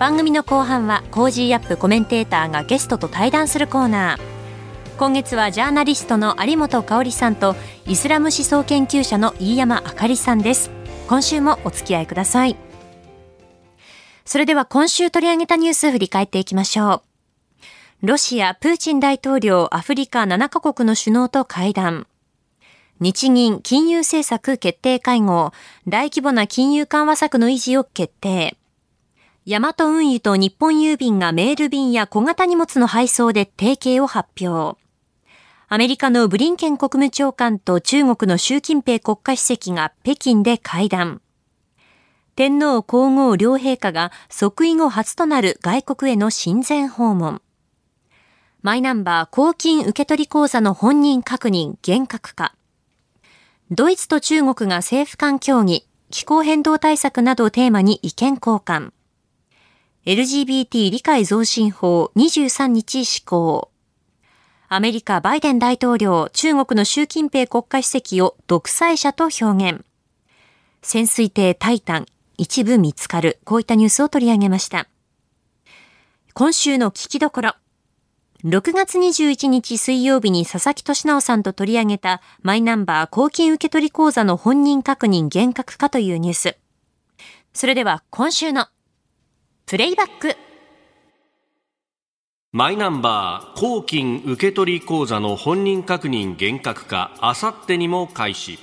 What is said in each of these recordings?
番組の後半は Cozy up コメンテーターがゲストと対談するコーナー。今月はジャーナリストの有本香さんとイスラム思想研究者の飯山あかりさんです。今週もお付き合いください。それでは今週取り上げたニュース振り返っていきましょう。ロシア、プーチン大統領、アフリカ7カ国の首脳と会談。日銀金融政策決定会合、大規模な金融緩和策の維持を決定。ヤマト運輸と日本郵便がメール便や小型荷物の配送で提携を発表。アメリカのブリンケン国務長官と中国の習近平国家主席が北京で会談。天皇皇后両陛下が即位後初となる外国への親善訪問。マイナンバー公金受取口座の本人確認厳格化。ドイツと中国が政府間協議、気候変動対策などをテーマに意見交換。LGBT 理解増進法23日施行。アメリカバイデン大統領、中国の習近平国家主席を独裁者と表現。潜水艇タイタン、一部見つかる。こういったニュースを取り上げました。今週の聞きどころ。6月21日水曜日に佐々木俊直さんと取り上げたマイナンバー公金受取口座の本人確認厳格化というニュース。それでは今週のプレイバック。マイナンバー公金受取口座の本人確認厳格化あさってにも開始。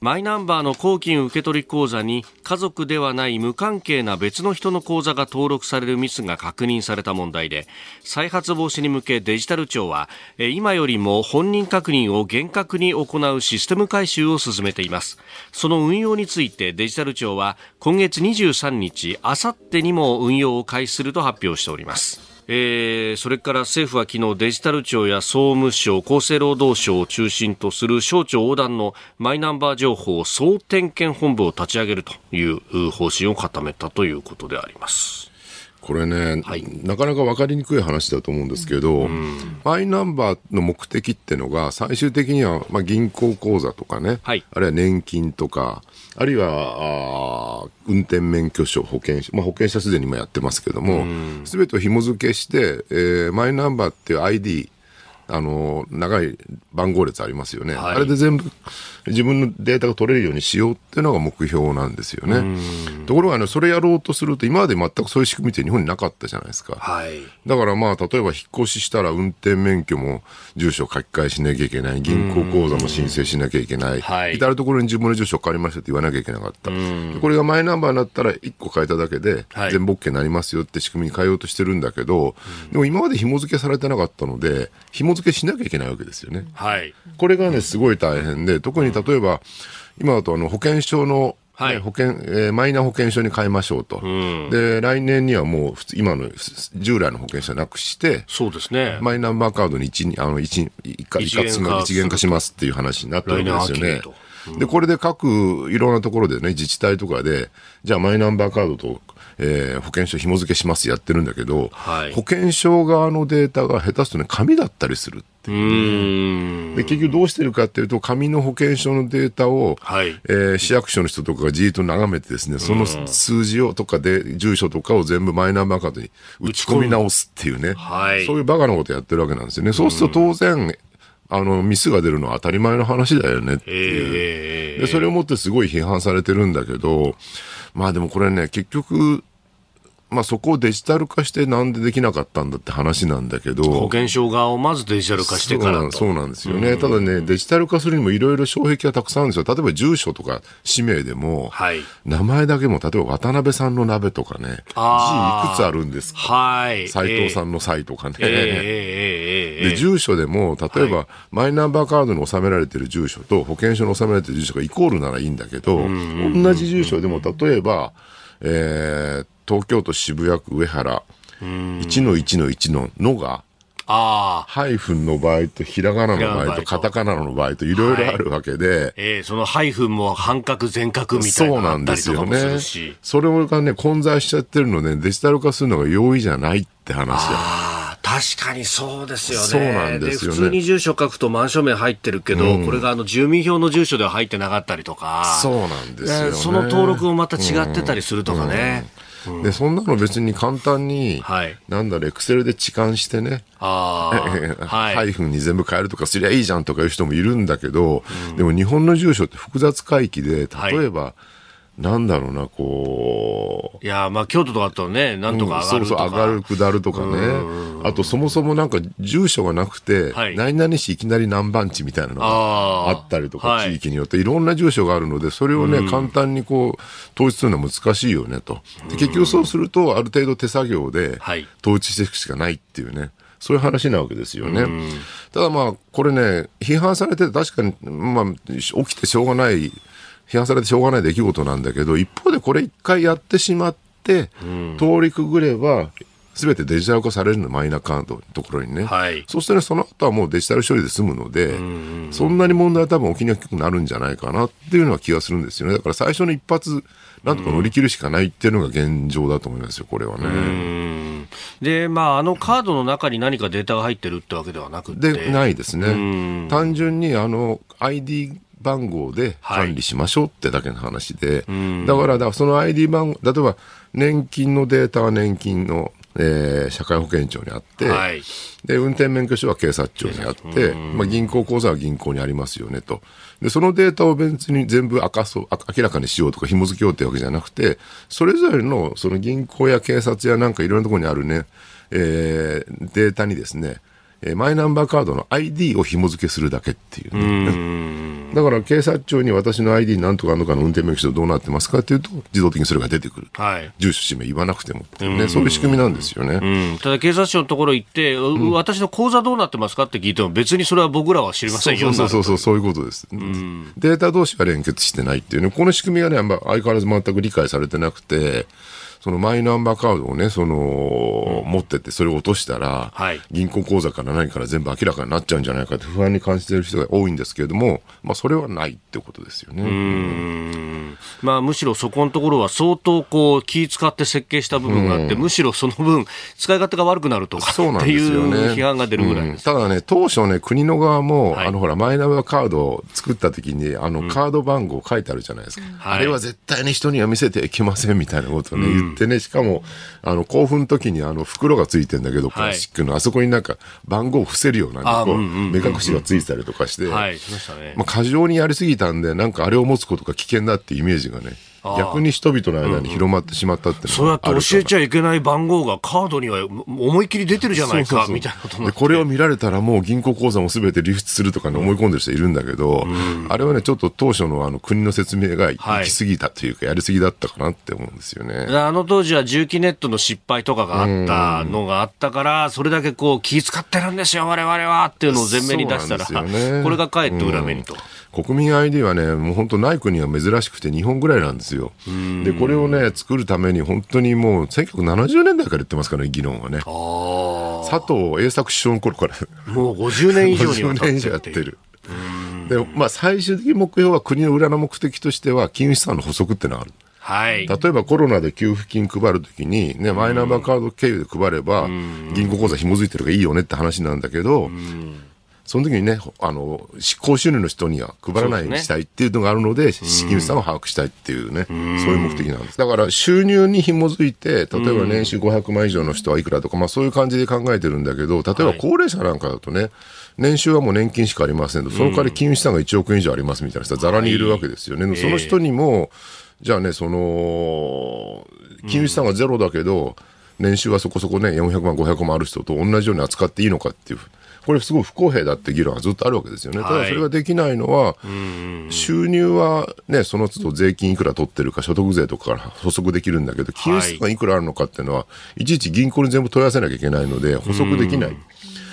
マイナンバーの公金受取口座に家族ではない無関係な別の人の口座が登録されるミスが確認された問題で再発防止に向けデジタル庁は今よりも本人確認を厳格に行うシステム改修を進めています。その運用についてデジタル庁は今月23日あさってにも運用を開始すると発表しております。えー、それから政府は昨日デジタル庁や総務省、厚生労働省を中心とする省庁横断のマイナンバー情報総点検本部を立ち上げるという方針を固めたということであります。これね、はい、なかなか分かりにくい話だと思うんですけど、うん、マイナンバーの目的っていうのが、最終的には、まあ、銀行口座とかね、はい、あるいは年金とか、あるいは、あ運転免許証、保険証、まあ、保険証すでにもやってますけども、すべてを紐付けして、えー、マイナンバーっていう ID、あの、長い番号列ありますよね。はい、あれで全部自分のデータが取れるようにしようっていうのが目標なんですよね。ところが、ね、それやろうとすると、今まで全くそういう仕組みって日本になかったじゃないですか。はい、だからまあ、例えば引っ越ししたら運転免許も住所書き換えしなきゃいけない、銀行口座も申請しなきゃいけない、はい、至るところに自分の住所変わりましたって言わなきゃいけなかった。これがマイナンバーになったら1個変えただけで、全部 OK になりますよって仕組みに変えようとしてるんだけど、でも今まで紐付けされてなかったので、紐付けしなきゃいけないわけですよね。はい、これがね、すごい大変で、特に例えば、今だとあの保険証のはい、保険、えー、マイナ保険証に変えましょうと。うん、で、来年にはもう、今の従来の保険証なくして、そうですね。マイナンバーカードに一、あの、一、一括一元化しますっていう話になってるんですよね。で、これで各、いろんなところでね、自治体とかで、じゃあマイナンバーカードとえー、保険証紐付けしますやってるんだけど、はい、保険証側のデータが下手すとね、紙だったりするっていう、ね、で結局どうしてるかっていうと、紙の保険証のデータを、はい、えー、市役所の人とかがじっと眺めてですね、その数字をとかで、住所とかを全部マイナンバーカードに打ち込み直すっていうね、はい、そういうバカなことやってるわけなんですよね。そうすると当然、あの、ミスが出るのは当たり前の話だよねっていう。で、それをもってすごい批判されてるんだけど、まあでもこれね、結局、まあ、そこをデジタル化してなんでできなかったんだって話なんだけど。保険証側をまずデジタル化してからそうなんですよね。うん、ただね、デジタル化するにもいろいろ障壁がたくさんあるんですよ。例えば住所とか氏名でも、はい、名前だけも、例えば渡辺さんの鍋とかね、字いくつあるんですか？はい。斎藤さんの斎とかね。えー、で、住所でも、例えば、はい、マイナンバーカードに収められてる住所と保険証に収められてる住所がイコールならいいんだけど、同じ住所でも、例えば、えー、東京都渋谷区上原、1の1の1ののが、あハイフンの場合とひらがなの場合とカタカナの場合といろいろあるわけで、はい、えー、そのハイフンも半角全角みたいなそうなんですよね。それがね混在しちゃってるのでデジタル化するのが容易じゃないって話や確かにそうですよね。そうなんですよね。普通に住所書くとマンション名入ってるけど、うん、これがあの住民票の住所では入ってなかったりとか。そうなんですよ、ね、その登録もまた違ってたりするとかね。うん。うん、でそんなの別に簡単に、はい、なんだろう、エクセルで置換してね、あ はい、ハイフンに全部変えるとかすりゃいいじゃんとかいう人もいるんだけど、うん、でも日本の住所って複雑回帰で、例えば、はいなんだろうな、こう。いや、まあ、京都とかだとね、なんとか上がるとか、うん、そうそう、上がる、下るとかね。あと、そもそもなんか、住所がなくて、はい、何々市いきなり何番地みたいなのがあったりとか、地域によっていろんな住所があるので、それをね、うん、簡単にこう、統一するのは難しいよね、と。で結局そうすると、ある程度手作業で、統一していくしかないっていうね。そういう話なわけですよね。ただまあ、これね、批判されて確かに、まあ、起きてしょうがない批判されてしょうがない出来事なんだけど、一方でこれ一回やってしまって、通りくぐれば、すべてデジタル化されるの、マイナカードのところにね。はい、そしてね、その後はもうデジタル処理で済むので、そんなに問題は多分起きにくくなるんじゃないかなっていうのは気がするんですよね。だから最初の一発、なんとか乗り切るしかないっていうのが現状だと思いますよ、これはね。で、まあ、あのカードの中に何かデータが入ってるってわけではなくて。で、ないですね。単純に、あの、ID 番号で管理しましょうってだけの話で、はい、だからだその ID 番号、例えば年金のデータは年金の、えー、社会保険庁にあって、はい、で運転免許証は警察庁にあって、まあ、銀行口座は銀行にありますよねと。で、そのデータを別に全部明かそう、明らかにしようとか紐付けようってわけじゃなくて、それぞれのその銀行や警察やなんかいろんなところにあるね、えー、データにですね、えー、マイナンバーカードの ID を紐付けするだけっていうね。うだから警察庁に私の ID なんとかあのかの運転免許証どうなってますかっていうと、自動的にそれが出てくる。はい、住所、氏名言わなくてもっていうね、そういう仕組みなんですよね。ただ警察庁のところ行って、私の口座どうなってますかって聞いても、別にそれは僕らは知りませんよ。そうそうそう、そういうことです。データ同士が連結してないっていうね、この仕組みがね、相変わらず全く理解されてなくて、そのマイナンバーカードをね、その、持っててそれを落としたら、はい、銀行口座から何から全部明らかになっちゃうんじゃないかって不安に感じている人が多いんですけれども、まあそれはないってことですよね。うん。まあむしろそこのところは相当こう気使って設計した部分があって、むしろその分使い勝手が悪くなるとかそうなんですよ、ね、批判が出るぐらい、ただね、当初ね、国の側も、はい、あのほら、マイナンバーカードを作った時に、あのカード番号書いてあるじゃないですか。うん、あれは絶対に人には見せてはいけませんみたいなことをね、言ってね、しかも、あの、興奮の時にあの、袋がついてんだけど、プラスチックの、あそこになんか番号を伏せるような、こう、目隠しがついてたりとかして、まあ、過剰にやりすぎたんで、なんかあれを持つことが危険だっていうイメージがね、逆に人々の間に広まってしまったって、うんうん、そうやって教えちゃいけない番号がカードには思いっきり出てるじゃないかみたいなことでこれを見られたらもう銀行口座もすべて流出するとかに思い込んでる人いるんだけど、うん、あれはねちょっと当初のあの国の説明が行き過ぎたというか、やりすぎだったかなって思うんですよね。あの当時は重機ネットの失敗とかがあったのがあったから、それだけこう気遣ってるんですよ我々はっていうのを前面に出したら、ね、これがかえって裏目にと。国民 ID はね、もう本当ない国は珍しくて日本ぐらいなんですよ。で、これをね、作るために本当にもう1970年代から言ってますからね、議論はね。佐藤栄作首相の頃から。もう50年以上にわたってやってる。で、まあ最終的目標は国の裏の目的としては金融資産の補足ってのがある。はい、例えばコロナで給付金配るときに、ね、マイナンバーカード経由で配れば、銀行口座紐づいてるからいいよねって話なんだけど、その時にね、あの、執行収入の人には配らないようにしたいっていうのがあるので、資金差を把握したいっていうね、そういう目的なんです。だから収入に紐づいて、例えば年収500万以上の人はいくらとか、まあそういう感じで考えてるんだけど、例えば高齢者なんかだとね、年収はもう年金しかありませんと、その代わり金融資産が1億円以上ありますみたいな人はざらにいるわけですよね。その人にも、じゃあね、その、金融資産がゼロだけど、年収はそこそこね、400万、500万ある人と同じように扱っていいのかっていう。これすごい不公平だって議論はずっとあるわけですよね。ただそれができないのは、収入はね、その都度税金いくら取ってるか、所得税とかから補足できるんだけど、金融がいくらあるのかっていうのは、いちいち銀行に全部問い合わせなきゃいけないので、補足できない。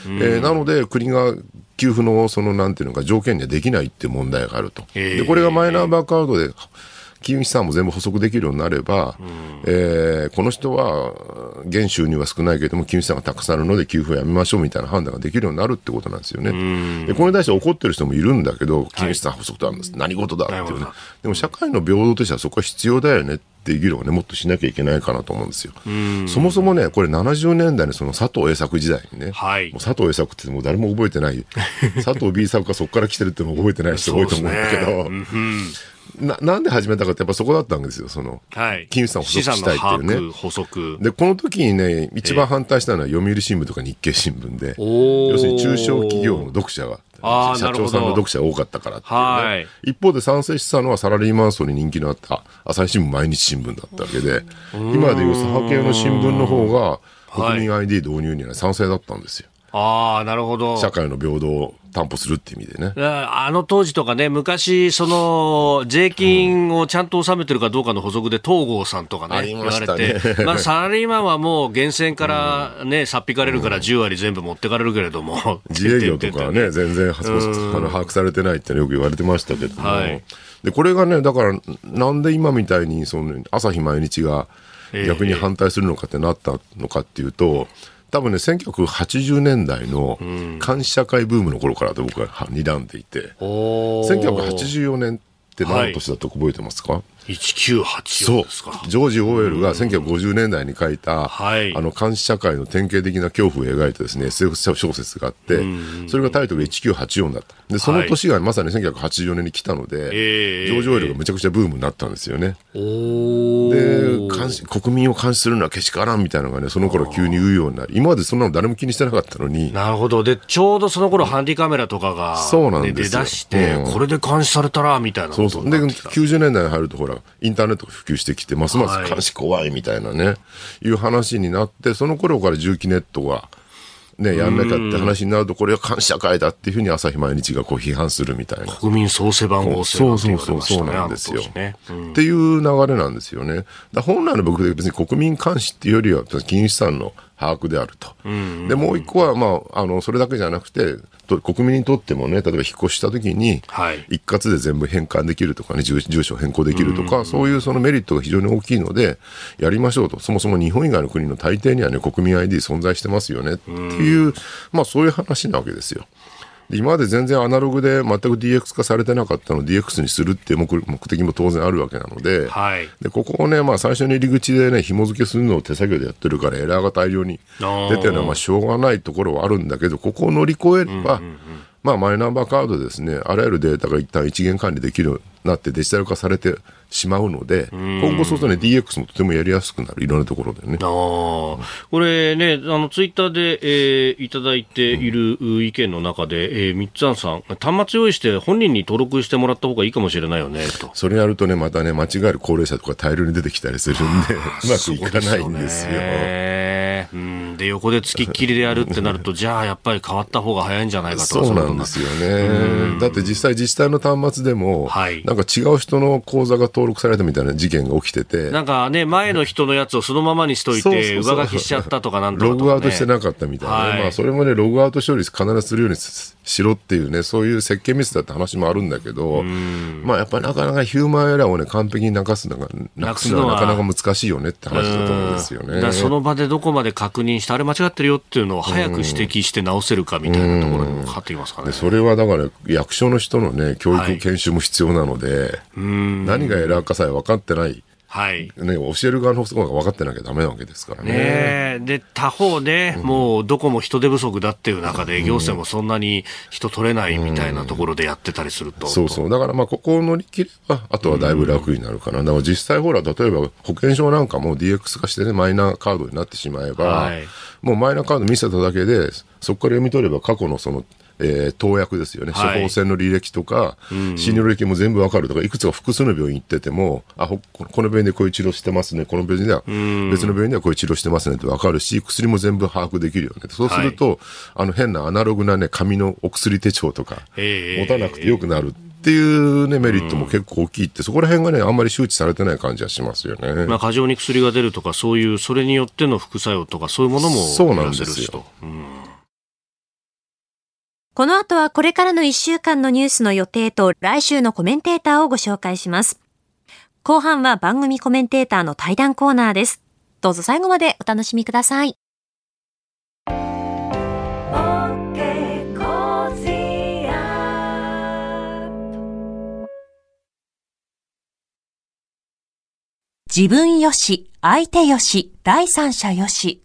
えー、なので、国が給付の、その、なんていうのか、条件にはできないっていう問題があると。で、これがマイナンバーカードで、金融資産も全部補足できるようになれば、うん、えー、この人は、現収入は少ないけれども、金融資産がたくさんあるので、給付をやめましょうみたいな判断ができるようになるってことなんですよね。うん、でこれに対して怒ってる人もいるんだけど、金融資産補足とあるんです、はい、何事だっていうね。でも社会の平等としてはそこは必要だよねっていう議論をね、もっとしなきゃいけないかなと思うんですよ。そもそもね、これ70年代のその佐藤栄作時代にね、はい、もう佐藤栄作ってもう誰も覚えてない、佐藤 B 作がそこから来てるっても覚えてない人多いと思うんだけど、ななんで始めたかってやっぱそこだったんですよ、その、はい、金融資産を補足したいっていうね。補足。で、この時にね、一番反対したのは読売新聞とか日経新聞で、要するに中小企業の読者が、社長さんの読者が多かったからっていうね、はい、一方で賛成したのはサラリーマン層に人気のあった朝日新聞毎日新聞だったわけで、今でいう左派系の新聞の方が国民 ID 導入には賛成だったんですよ。ああ、なるほど。社会の平等を担保するっていう意味でね。あの当時とかね、昔、その、税金をちゃんと納めてるかどうかの補足で、東郷さんとかね、言われて、まあ、サラリーマンはもう源泉からね、さっぴかれるから10割全部持ってかれるけれども。自営業とかはね、全然、把握されてないってよく言われてましたけども。はい、で、これがね、だから、なんで今みたいに、その、朝日毎日が逆に反対するのかってなったのかっていうと、えー多分ね、1980年代の監視社会ブームの頃からと僕は睨んでいて、1984年って何の年だと覚えてますか、はい1984ですか。ジョージ・オーエルが1950年代に書いた、はい、あの監視社会の典型的な恐怖を描いたですね SF 小説があって、それがタイトル1984だった。でその年がまさに1984年に来たので、はい、ジョージ・オーエルがめちゃくちゃブームになったんですよね。で監視国民を監視するのはけしからんみたいなのがねその頃急に言うようになり今までそんなの誰も気にしてなかったのに。なるほど。でちょうどその頃ハンディカメラとかが、そうなんです出だして、うん、これで監視されたらみたいなそうそう。で90年代に入るとほらインターネットが普及してきてますます監視怖いみたいなね、はい、いう話になってその頃から重機ネットがね、やんなきゃって話になると、これは監視社会だっていうふうに朝日毎日がこう批判するみたいな。国民創生番号制そうそうそう、そうなんですよ、ねうん、っていう流れなんですよね。本来の僕で別に国民監視っていうよりは、金融資産の把握であると。で、もう一個は、まあ、あの、それだけじゃなくて、国民にとってもね、例えば引っ越したときに、一括で全部返還できるとかね、住所変更できるとか、そういうそのメリットが非常に大きいので、やりましょうと。そもそも日本以外の国の大抵にはね、国民 ID 存在してますよねっていう、まあそういう話なわけですよ。今まで全然アナログで全く DX 化されてなかったのを DX にするっていう目的も当然あるわけなので、はい、でここをね、まあ、最初の入り口でね、紐付けするのを手作業でやってるから、エラーが大量に出てるのはまあしょうがないところはあるんだけど、ここを乗り越えれば、うんうんうん。まあ、マイナンバーカードですね、あらゆるデータが一旦一元管理できるようになってデジタル化されてしまうので、今後そうするとね、DX もとてもやりやすくなる、いろんなところでね。あこれね、あの、ツイッターで、えー、いただいている意見の中で、うん、えー、みっつんさん、端末用意して本人に登録してもらった方がいいかもしれないよね、と。それやるとね、またね、間違える高齢者とか大量に出てきたりするんで、うまくいかないんですよ。うん。で横でつきっきりでやるってなると、じゃあやっぱり変わった方が早いんじゃないかとそうなんですよね。だって実際自治体の端末でも、はい、なんか違う人の口座が登録されたみたいな事件が起きてて。なんかね、前の人のやつをそのままにしといて、上書きしちゃったとかなんとか、ね、ログアウトしてなかったみたいな、はい、まあそれもね、ログアウト処理必ずするようにしろっていうね、そういう設計ミスだって話もあるんだけど、まあやっぱりなかなかヒューマンエラーをね、完璧になくすのが、なくすのはなかなか難しいよねって話だと思うんですよね。その場でどこまで確認して、あれ間違ってるよっていうのを早く指摘して直せるかみたいなところにもかかってきますかね。それはだから役所の人のね、教育研修も必要なので、はい、何がエラーかさえ分かってない。はい。ね、教える側の方が分かってなきゃだめなわけですからね。ねで、他方ね、うん、もうどこも人手不足だっていう中で、行政もそんなに人取れないみたいなところでやってたりすると。うん、そうそう。だからまあ、ここを乗り切れば、あとはだいぶ楽になるかな。だから実際ほら、例えば保険証なんかも DX 化してね、マイナカードになってしまえば、はい、もうマイナカード見せただけで、そこから読み取れば過去のその、えー、投薬ですよね、処方箋の履歴とか、診療履歴も全部わかるとか、いくつか複数の病院行ってても、あこの病院でこういう治療してますね、この病院では、別の病院ではこういう治療してますねってわかるし、薬も全部把握できるよね。そうすると、はい、あの変なアナログなね、紙のお薬手帳とか、持たなくてよくなる。っていうね、メリットも結構大きいって、そこら辺がね、あんまり周知されてない感じはしますよね。まあ、過剰に薬が出るとか、そういう、それによっての副作用とか、そういうものもそうなんですよ。うんこの後はこれからの1週間のニュースの予定と来週のコメンテーターをご紹介します。後半は番組コメンテーターの対談コーナーです。どうぞ最後までお楽しみください。自分よし、相手よし、第三者よし。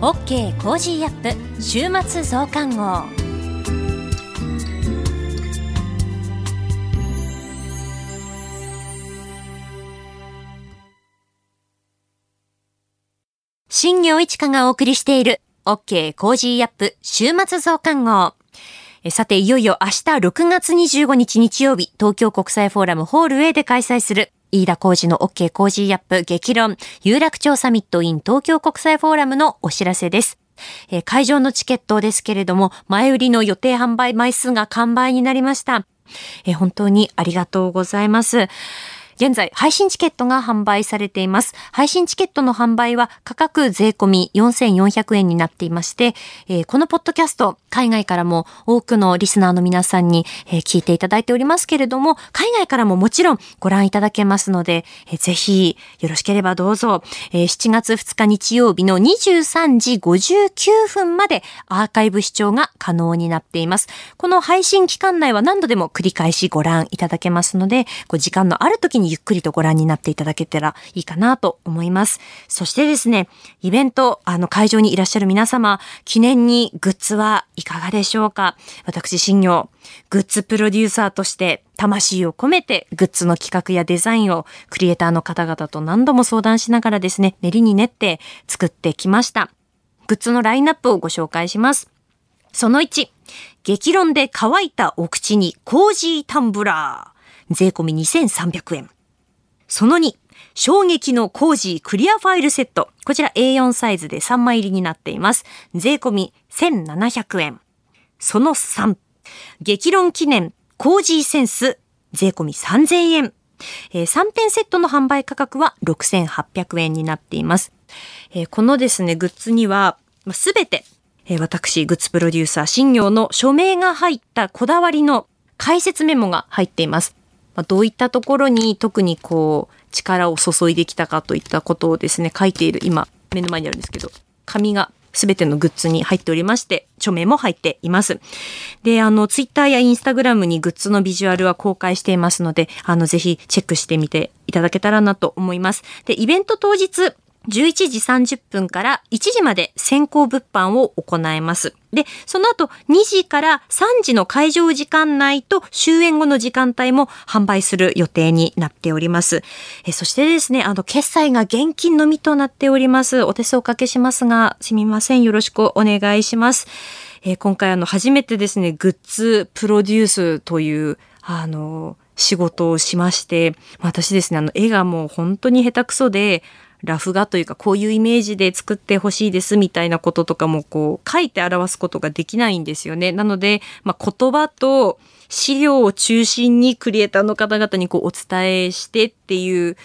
OK コージーアップ週末増刊号。新行市佳がお送りしている OK コージーアップ週末増刊号。さて、いよいよ明日6月25日日曜日、東京国際フォーラムホール A で開催する飯田浩二の OK 工事アップ激論、有楽町サミット in 東京国際フォーラムのお知らせです。えー、会場のチケットですけれども、前売りの予定販売枚数が完売になりました。えー、本当にありがとうございます。現在、配信チケットが販売されています。配信チケットの販売は価格税込み4400円になっていまして、えー、このポッドキャスト、海外からも多くのリスナーの皆さんに、えー、聞いていただいておりますけれども、海外からももちろんご覧いただけますので、えー、ぜひよろしければどうぞ、えー、7月2日日曜日の23時59分までアーカイブ視聴が可能になっています。この配信期間内は何度でも繰り返しご覧いただけますので、ご時間のある時ににゆっくりとご覧になっていただけたらいいかなと思います。そしてですね、イベント、あの会場にいらっしゃる皆様、記念にグッズはいかがでしょうか？私、新業、グッズプロデューサーとして魂を込めてグッズの企画やデザインをクリエイターの方々と何度も相談しながらですね、練りに練って作ってきました。グッズのラインナップをご紹介します。その1、激論で乾いたお口にコージータンブラー。税込み2300円。その2、衝撃のコージークリアファイルセット。こちら A4 サイズで3枚入りになっています。税込み1700円。その3、激論記念コージーセンス。税込み3000円。えー、3点セットの販売価格は6800円になっています。えー、このですね、グッズには、すべて、えー、私、グッズプロデューサー、新業の署名が入ったこだわりの解説メモが入っています。まあ、どういったところに特にこう力を注いできたかといったことをですね書いている今目の前にあるんですけど紙が全てのグッズに入っておりまして、著名も入っています。で、あの、ツイッターやインスタグラムにグッズのビジュアルは公開していますので、あの、ぜひチェックしてみていただけたらなと思います。で、イベント当日、11時30分から1時まで先行物販を行います。で、その後2時から3時の会場時間内と終演後の時間帯も販売する予定になっております。えそしてですね、あの、決済が現金のみとなっております。お手数おかけしますが、すみません。よろしくお願いします。え今回あの、初めてですね、グッズプロデュースという、あの、仕事をしまして、私ですね、あの、絵がもう本当に下手くそで、ラフ画というかこういうイメージで作ってほしいですみたいなこととかもこう書いて表すことができないんですよね。なので、まあ、言葉と資料を中心にクリエイターの方々にこうお伝えしてっていう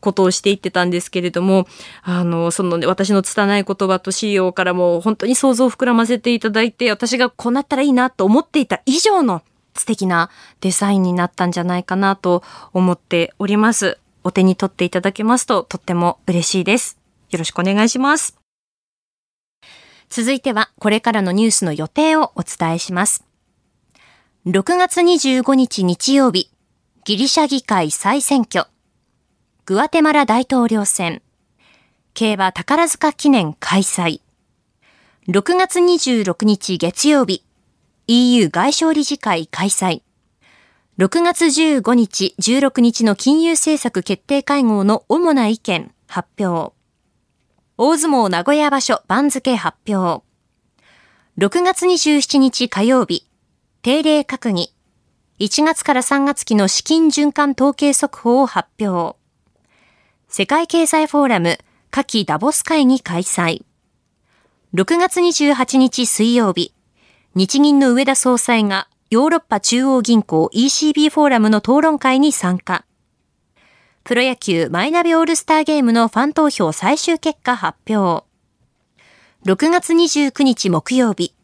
ことをしていってたんですけれども、あの、そのね、私の拙い言葉と資料からも本当に想像を膨らませていただいて、私がこうなったらいいなと思っていた以上の素敵なデザインになったんじゃないかなと思っております。お手に取っていただけますととっても嬉しいです。よろしくお願いします。続いてはこれからのニュースの予定をお伝えします。6月25日日曜日、ギリシャ議会再選挙、グアテマラ大統領選、競馬宝塚記念開催。6月26日月曜日、EU 外相理事会開催。6月15日、16日の金融政策決定会合の主な意見発表。大相撲名古屋場所番付発表。6月27日火曜日、定例閣議。1月から3月期の資金循環統計速報を発表。世界経済フォーラム夏季ダボス会議開催。6月28日水曜日、日銀の上田総裁がヨーロッパ中央銀行 ECB フォーラムの討論会に参加。プロ野球マイナビオールスターゲームのファン投票最終結果発表。6月29日木曜日、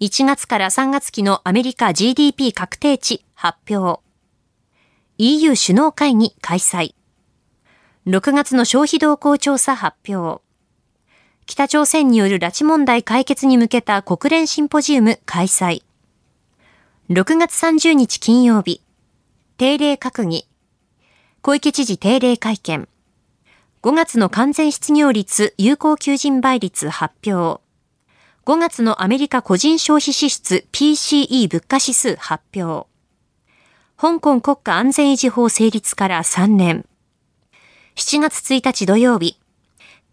1月から3月期のアメリカ GDP 確定値発表。EU 首脳会議開催。6月の消費動向調査発表。北朝鮮による拉致問題解決に向けた国連シンポジウム開催。6月30日金曜日、定例閣議。小池知事定例会見。5月の完全失業率有効求人倍率発表。5月のアメリカ個人消費支出 PCE 物価指数発表。香港国家安全維持法成立から3年。7月1日土曜日。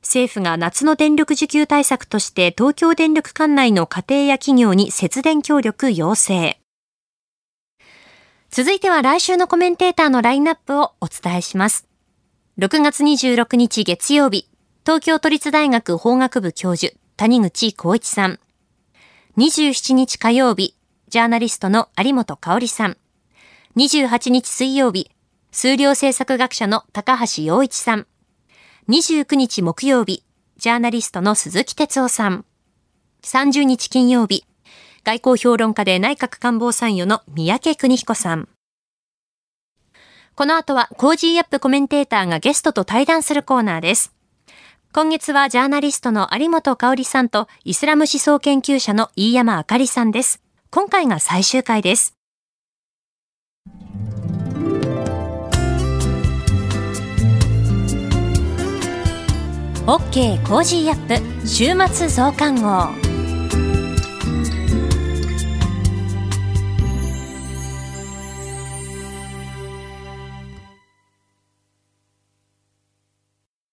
政府が夏の電力需給対策として東京電力管内の家庭や企業に節電協力要請。続いては来週のコメンテーターのラインナップをお伝えします。6月26日月曜日、東京都立大学法学部教授、谷口光一さん。27日火曜日、ジャーナリストの有本香里さん。28日水曜日、数量政策学者の高橋洋一さん。29日木曜日、ジャーナリストの鈴木哲夫さん。30日金曜日、外交評論家で内閣官房参与の宮家邦彦さん。この後は Cozy up コメンテーターがゲストと対談するコーナーです。今月はジャーナリストの有本香さんとイスラム思想研究者の飯山あかりさんです。今回が最終回です。OK コージーアップ週末増刊号。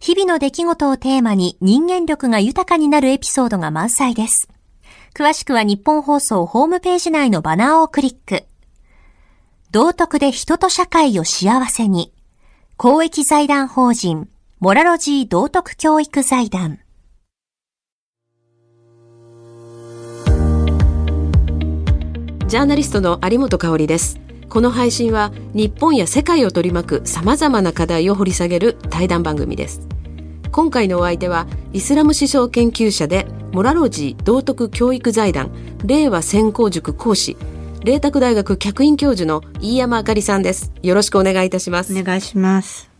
日々の出来事をテーマに人間力が豊かになるエピソードが満載です。詳しくは日本放送ホームページ内のバナーをクリック。道徳で人と社会を幸せに。公益財団法人、モラロジー道徳教育財団。ジャーナリストの有本香里です。この配信は日本や世界を取り巻く様々な課題を掘り下げる対談番組です。今回のお相手はイスラム思想研究者でモラロジー道徳教育財団令和専攻塾講師麗澤大学客員教授の飯山あかりさんです。よろしくお願いいたします。お願いします。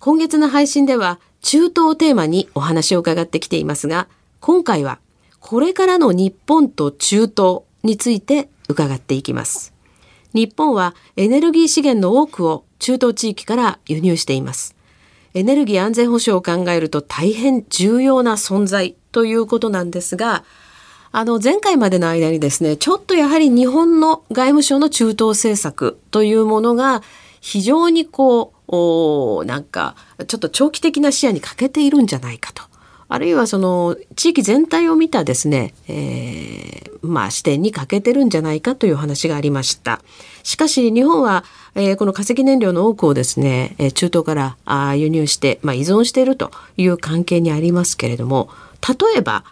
今月の配信では中東をテーマにお話を伺ってきていますが今回はこれからの日本と中東について伺っていきます日本はエネルギー資源の多くを中東地域から輸入しています。エネルギー安全保障を考えると大変重要な存在ということなんですが、あの前回までの間にですね、ちょっとやはり日本の外務省の中東政策というものが非常にこう、なんかちょっと長期的な視野に欠けているんじゃないかと。あるいはその地域全体を見たですね、えー、まあ視点に欠けてるんじゃないかという話がありました。しかし日本は、えー、この化石燃料の多くをですね、中東からあ輸入して、まあ、依存しているという関係にありますけれども、例えば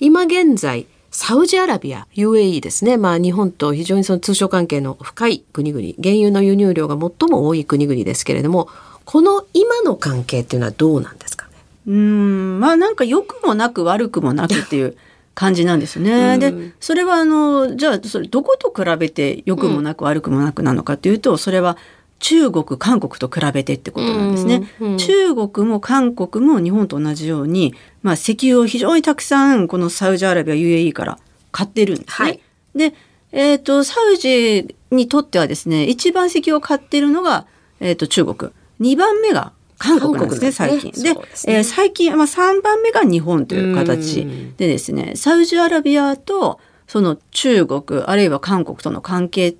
今現在サウジアラビア UAE ですね、まあ、日本と非常にその通商関係の深い国々原油の輸入量が最も多い国々ですけれどもこの今の関係っていうのはどうなんですか？うんまあなんか良くもなく悪くもなくっていう感じなんですね。うん、でそれはあのじゃあそれどこと比べて良くもなく悪くもなくなのかというとそれは中国韓国と比べてってことなんですね。うんうん、中国も韓国も日本と同じように、まあ、石油を非常にたくさんこのサウジアラビア UAE から買ってるんですね。はい、で、えーと、サウジにとってはですね一番石油を買ってるのが、えーと、中国2番目が韓国なんですね、最近。で、ね、えー、最近、まあ、3番目が日本という形でですね、サウジアラビアとその中国、あるいは韓国との関係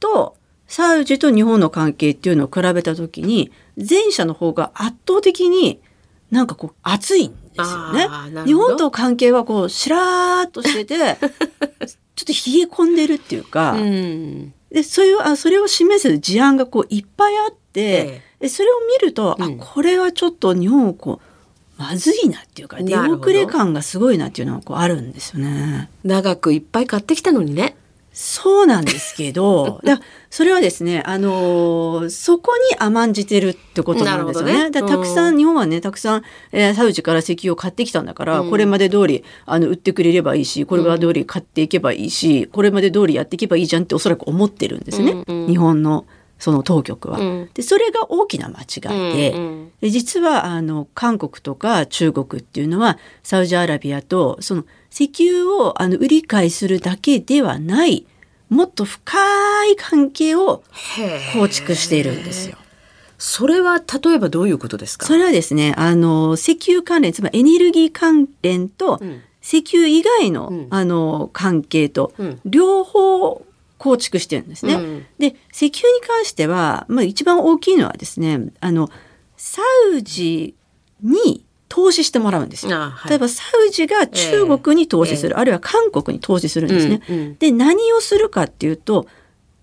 と、サウジと日本の関係っていうのを比べた時に、前者の方が圧倒的になんかこう熱いんですよね。日本と関係はこうしらーっとしてて、ちょっと冷え込んでるっていうか、うん、でそういうあそれを示す事案がこういっぱいあって、ええ、それを見ると、うん、あこれはちょっと日本をこうまずいなっていうか出遅れ感がすごいなっていうのはこうあるんですよね。長くいっぱい買ってきたのにね。そうなんですけど、だそれはですね、あのー、そこに甘んじてるってことなんですよね。ねたくさん、日本はね、たくさん、えー、サウジから石油を買ってきたんだから、うん、これまで通り、あの、売ってくれればいいし、これまで通り買っていけばいいし、うん、これまで通りやっていけばいいじゃんっておそらく思ってるんですね。うんうん、日本の。その当局は、うん、でそれが大きな間違いでうんうん、で実はあの韓国とか中国っていうのはサウジアラビアとその石油をあの売り買いするだけではないもっと深い関係を構築しているんですよ。それは例えばどういうことですか？それはですねあの石油関連つまりエネルギー関連と石油以外のうん、あの関係と、両方構築してるんですね。うん、で石油に関しては、まあ、一番大きいのはですねあのサウジに投資してもらうんですよ。はい、例えばサウジが中国に投資する、えー、あるいは韓国に投資するんですね。うんうん、で何をするかっていうと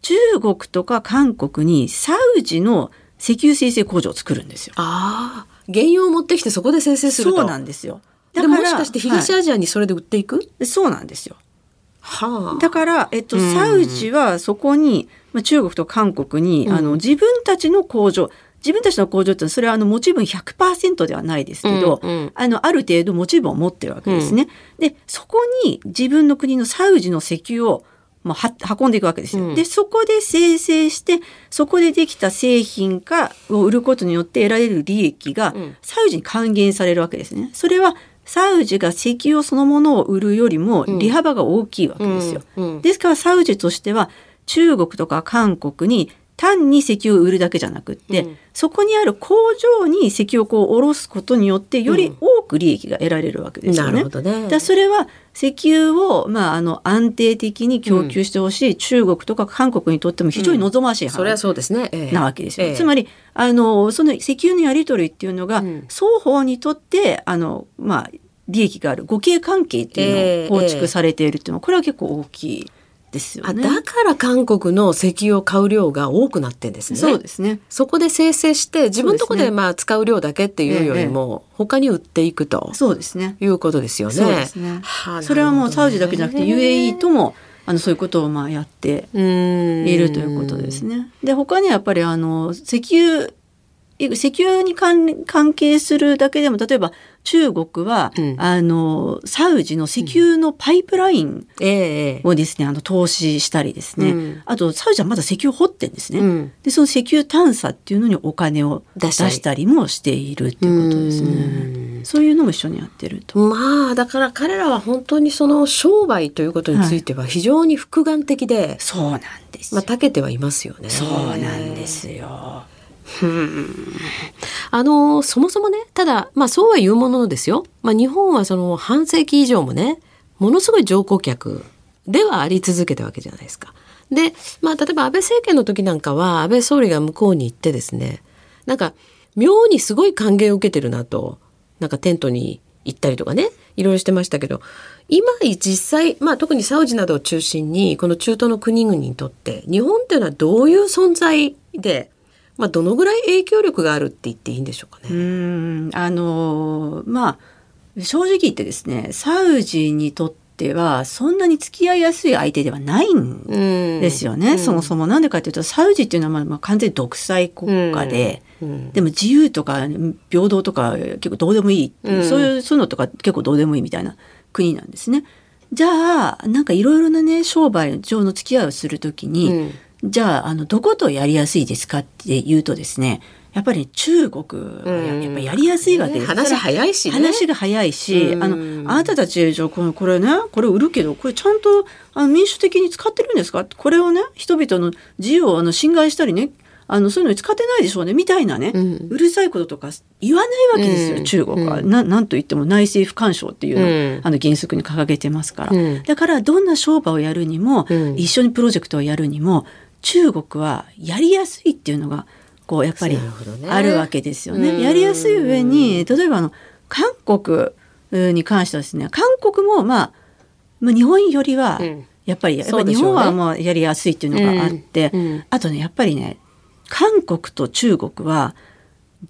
中国とか韓国にサウジの石油生成工場を作るんですよ。ああ原油を持ってきてそこで生成するそうなんですよ。だからもしかして東アジアにそれで売っていく、はい、そうなんですよ。はあ、だから、えっと、サウジはそこに、まあ、中国と韓国に、あの自分たちの工場自分たちの工場ってそれはあの持ち分100%ではないですけど、うんうん、あのある程度持ち分を持ってるわけですね。うん、でそこに自分の国のサウジの石油をまあ、運んでいくわけですよ。うん、でそこで生成してそこでできた製品かを売ることによって得られる利益がサウジに還元されるわけですね。それはサウジが石油そのものを売るよりも利幅が大きいわけですよ。ですからサウジとしては中国とか韓国に単に石油を売るだけじゃなくって、うん、そこにある工場に石油をこう卸すことによってより多く利益が得られるわけですよね。うん、ね。だそれは石油を、まあ、あの安定的に供給してほしい、うん、中国とか韓国にとっても非常に望ましい話、うん、そうですね、えー、なわけですよ。えー、つまりあのその石油のやり取りっていうのが、双方にとってあの、まあ、利益がある互恵関係っていうのを構築されているっていうのはこれは結構大きい。ですよね。だから韓国の石油を買う量が多くなってんですね。そうですね。そこで生成して自分のとこでまあ使う量だけっていうよりも、他に売っていくとそうですね。いうことですよね。そうですね。はあ、それはもうサウジだけじゃなくて UAE ともあのそういうことをまあやっているということですね。で他にはやっぱりあの石油石油に関係するだけでも例えば中国は、うん、あのサウジの石油のパイプラインをですね、うん、あの投資したりですね、うん、あとサウジはまだ石油を掘ってんですね、でその石油探査っていうのにお金を出したり。もしているっていうことですね。そういうのも一緒にやってると。まあだから彼らは本当にその商売ということについては非常に複眼的で、はい、そうなんですまあ長けてはいますよね。そうなんですよ。あのそもそもねただまあそうは言うもののですよ、まあ、日本はその半世紀以上もねものすごい乗降客ではあり続けたわけじゃないですか。で、まあ、例えば安倍政権の時なんかは安倍総理が向こうに行ってですねなんか妙にすごい歓迎を受けてるなとなんかテントに行ったりとかねいろいろしてましたけど今実際、まあ、特にサウジなどを中心にこの中東の国々にとって日本っていうのはどういう存在でまあ、どのぐらい影響力があるって言っていいんでしょうかね。うん。あのまあ正直言ってですねサウジにとってはそんなに付き合いやすい相手ではないんですよね、うん、そもそも。なんでかっていうとサウジっていうのはまあ完全に独裁国家で、うん、でも自由とか平等とか結構どうでもいい、うん、そういうそういうのとか結構どうでもいいみたいな国なんですね。じゃあなんかいろいろなね商売上の付き合いをするときに、じゃああのどことやりやすいですかっていうとですねやっぱり中国はやっぱやりやすいわけです、話早いし、ね、話が早いし、あのあなたたちじゃこれこれねこれ売るけどこれちゃんとあの民主的に使ってるんですか？これをね人々の自由をあの侵害したりねあのそういうのに使ってないでしょうね。みたいなね、うん、うるさいこととか言わないわけですよ、うん、中国は、うん、な。なんといっても内政不干渉っていうのを、うん、あの原則に掲げてますから、だからどんな商売をやるにも、一緒にプロジェクトをやるにも中国はやりやすいっていうのがこうやっぱりあるわけですよね。ねやりやすい上に例えばあの韓国に関してはですね韓国もまあ、まあ、日本よりはやっぱり、やっぱ日本はもうやりやすいっていうのがあって、うん。うん、あとねやっぱりね韓国と中国は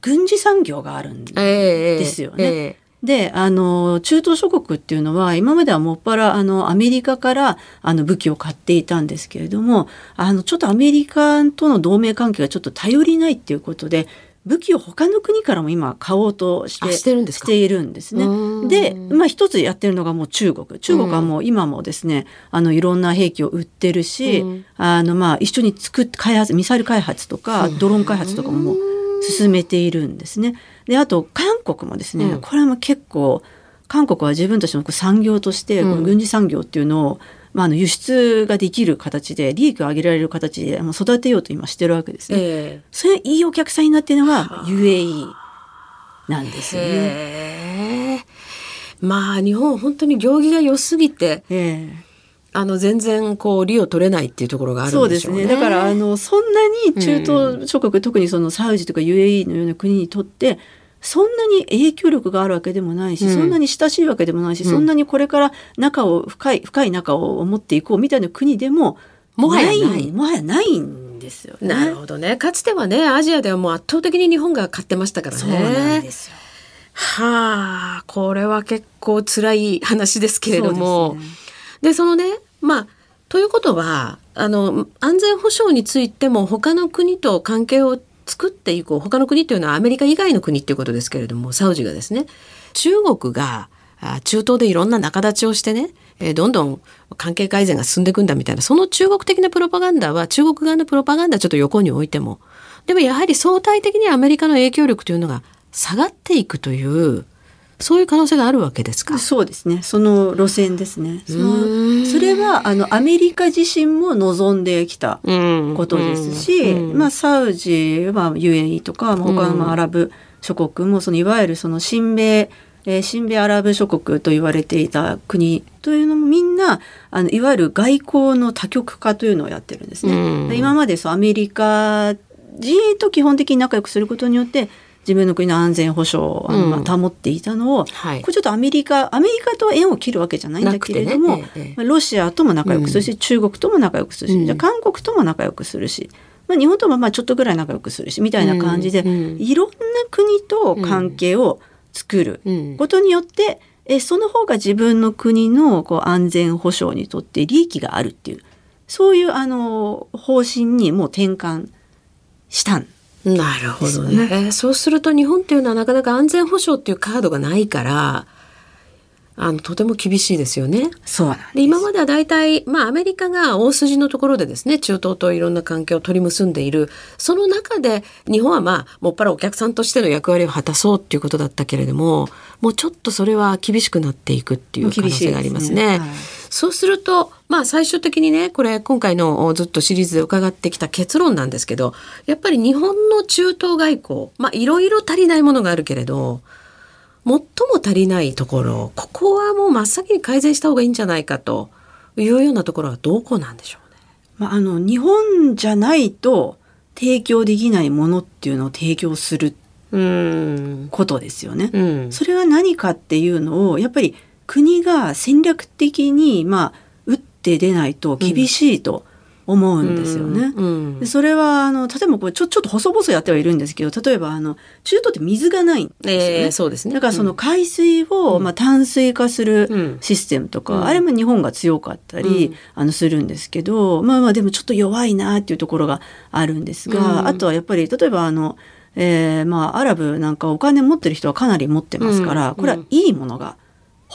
軍事産業があるんですよね。えーえ。ーで、あの、中東諸国っていうのは、今まではもっぱら、あの、アメリカから、あの、武器を買っていたんですけれども、あの、ちょっとアメリカとの同盟関係がちょっと頼りないっていうことで、武器を他の国からも今買おうとしてしてるしているんですね。で、まあ一つやってるのがもう中国。中国はもう今もですね、あのいろんな兵器を売ってるし、あのまあ一緒に作って開発、ミサイル開発とかドローン開発とかももう進めているんですね。であと韓国もですね、うん、これも結構韓国は自分たちの産業として、この軍事産業っていうのを、まあ、あの輸出ができる形で利益を上げられる形で育てようと今してるわけですね。えー、それいいお客さんになってるのが UAE なんですよね。まあ日本本当に行儀が良すぎて、えーあの全然こう利を取れないっていうところがあるんでしょうね。そうですね。だからあのそんなに中東諸国、うん、特にそのサウジとか UAE のような国にとってそんなに影響力があるわけでもないし、うん、そんなに親しいわけでもないし、うん、そんなにこれから仲を深い深い仲を持っていこうみたいな国でももはやないもはやないんですよね。なるほどね。かつてはねアジアではもう圧倒的に日本が勝ってましたからね。そうなんですよ。はあこれは結構辛い話ですけれども。ででそのねまあということはあの安全保障についても他の国と関係を作っていこう他の国というのはアメリカ以外の国っていうことですけれどもサウジがですね中国が中東でいろんな仲立ちをしてね、どんどん関係改善が進んでいくんだみたいなその中国的なプロパガンダは中国側のプロパガンダちょっと横に置いてもでもやはり相対的にアメリカの影響力というのが下がっていくというそういう可能性があるわけですか？そうですね。その路線ですね。そのそれはあのアメリカ自身も望んできたことですし、まあサウジは UAE とか他のアラブ諸国もそのいわゆるその親米えー、親米アラブ諸国と言われていた国というのもみんなあのいわゆる外交の多極化というのをやってるんですね。今までそうアメリカ人と基本的に仲良くすることによって自分の国の安全保障を、まあ、保っていたのを、はい、これちょっとアメリカアメリカと縁を切るわけじゃないんだけれども、ね。ええ、ロシアとも仲良くするし、うん、中国とも仲良くするし、うん、じゃ韓国とも仲良くするし。まあ、日本ともまあちょっとぐらい仲良くするしみたいな感じで、うん、いろんな国と関係を作ることによって、えその方が自分の国のこう安全保障にとって利益があるっていうそういうあの方針にもう転換したんなるほどね、ね、そうすると日本っていうのはなかなか安全保障っていうカードがないからあのとても厳しいですよね。そうで今までは大体、まあ、アメリカが大筋のところでですね中東といろんな関係を取り結んでいる。その中で日本はまあもっぱらお客さんとしての役割を果たそうっていうことだったけれどももうちょっとそれは厳しくなっていくっていう可能性がありますね。すね。はい、そうするとまあ最終的にねこれ今回のずっとシリーズで伺ってきた結論なんですけどやっぱり日本の中東外交まあいろいろ足りないものがあるけれど最も足りないところここはもう真っ先に改善した方がいいんじゃないかというようなところはどこなんでしょうね。まあ、あの日本じゃないと提供できないものっていうのを提供することですよね。うん、それは何かっていうのをやっぱり国が戦略的にまあ打って出ないと厳しいと思うんですよね。うん。でそれはあの例えばこれちょちょっと細々やってはいるんですけど例えばあの中東って水がないんですよね。えー、そうですね。だからその海水を、まあ、淡水化するシステムとか、あれも日本が強かったり、あのするんですけどまあまあでもちょっと弱いなっていうところがあるんですが、あとはやっぱり例えばあのえー、まあアラブなんかお金持ってる人はかなり持ってますから、これはいいものが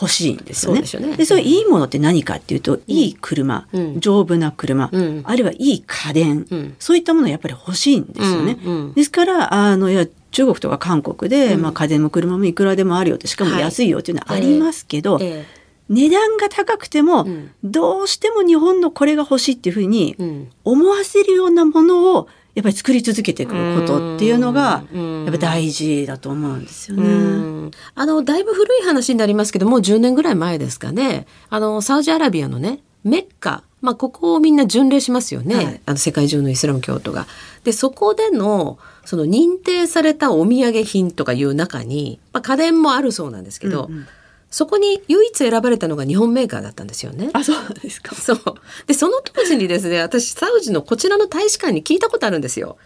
欲しいんですよね。そうで、ね、そういういいものって何かっていうと、いい車、うん、丈夫な車、うん、あるいはいい家電、うん、そういったものはやっぱり欲しいんですよね。ですからあのいや中国とか韓国で、まあ、家電も車もいくらでもあるよってしかも安いよっていうのはありますけど、はいえーえ。ー、値段が高くても、どうしても日本のこれが欲しいっていうふうに思わせるようなものをやっぱり作り続けていくことっていうのがやっぱ大事だと思うんですよね。あのだいぶ古い話になりますけどもう10年ぐらい前ですかね。あのサウジアラビアのねメッカ。まあ、ここをみんな巡礼しますよね、はい、あの世界中のイスラム教徒が。でそこでのその認定されたお土産品とかいう中に、まあ、家電もあるそうなんですけど、うんうんそこに唯一選ばれたのが日本メーカーだったんですよね。あ、そうですか。そう。で、その当時にですね、私、サウジのこちらの大使館に聞いたことあるんですよ。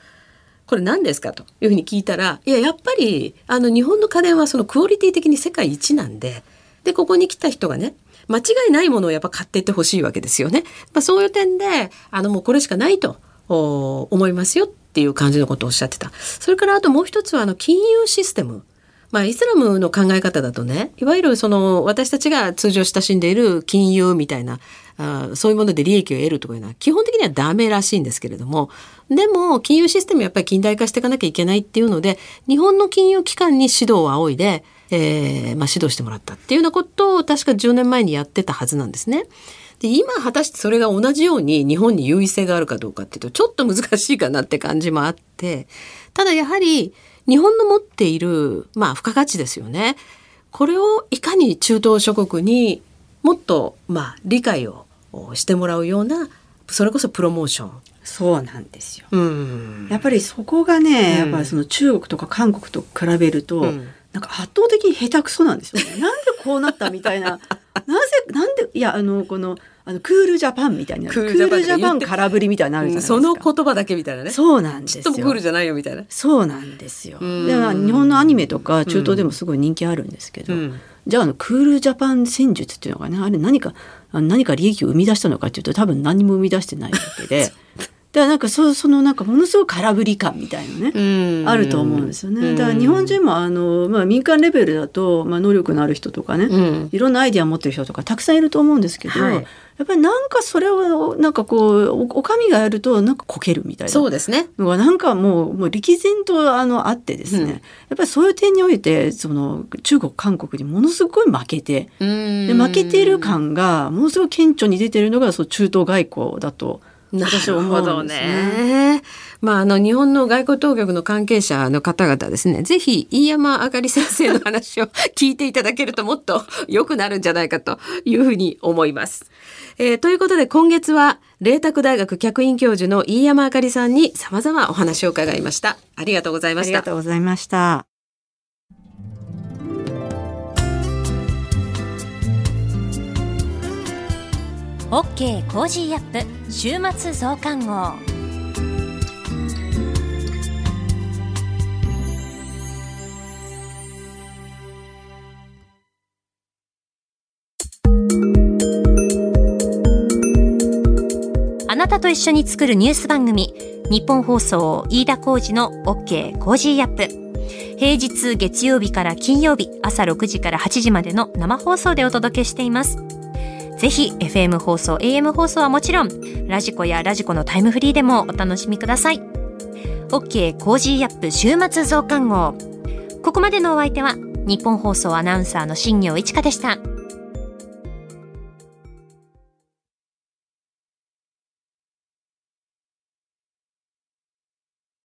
これ何ですかというふうに聞いたら、いや、やっぱり、あの、日本の家電はそのクオリティ的に世界一なんで、で、ここに来た人がね、間違いないものをやっぱ買っていってほしいわけですよね。まあ、そういう点で、あの、もうこれしかないと思いますよっていう感じのことをおっしゃってた。それからあともう一つは、あの、金融システム。まあ、イスラムの考え方だとねいわゆるその私たちが通常親しんでいる金融みたいなあそういうもので利益を得るとかいうのは基本的にはダメらしいんですけれどもでも金融システムやっぱり近代化していかなきゃいけないっていうので日本の金融機関に指導を仰いで、えーまあ、指導してもらったっていうようなことを確か10年前にやってたはずなんですね。で今果たしてそれが同じように日本に優位性があるかどうかっていうとちょっと難しいかなって感じもあってただやはり日本の持っている、まあ、付加価値ですよね。これをいかに中東諸国にもっと、まあ、理解をしてもらうようなそれこそプロモーション。そうなんですよ。やっぱりそこがね、やっぱりその中国とか韓国と比べると、うん、なんか圧倒的に下手くそなんですよね。なんでこうなったみたいな。なぜなんでいやあのこのあのクールジャパンみたいなクールジャパン空振りみたいなあるじゃないですか、その言葉だけみたいなね。そうなんですよ。ちょっとクールじゃないよみたいなそうなんですよ。で日本のアニメとか中東でもすごい人気あるんですけど、うん、じゃああのクールジャパン戦術っていうのがねあれ何か何か利益を生み出したのかっていうと多分何も生み出してないわけで だからなんかそそのなんかものすごい空振り感みたいなねあると思うんですよね。だから日本人もあの、まあ、民間レベルだと、まあ、能力のある人とかね、うん、いろんなアイディア持ってる人とかたくさんいると思うんですけど、はい、やっぱりなんかそれをなんかこうお上がやるとなんかこけるみたいなそうですね。のがなんかもうもう力然とあのあってですね、うん、やっぱりそういう点においてその中国韓国にものすごい負けてで負けている感がものすごい顕著に出ているのがそう中東外交だと。私は思うんですね。ねまあ、あの日本の外交当局の関係者の方々ですねぜひ飯山あかり先生の話を聞いていただけるともっと良くなるんじゃないかというふうに思います。えー、ということで今月は麗澤大学客員教授の飯山あかりさんに様々お話を伺いました。ありがとうございました。ありがとうございました。OK コージーアップ週末増刊号あなたと一緒に作るニュース番組日本放送飯田浩二の OK コージーアップ平日月曜日から金曜日朝6時から8時までの生放送でお届けしています。ぜひ FM 放送、AM 放送はもちろん、 radiko や radiko のタイムフリーでもお楽しみください。OK コージーアップ週末増刊号。ここまでのお相手は、ニッポン放送アナウンサーの新行市佳でした。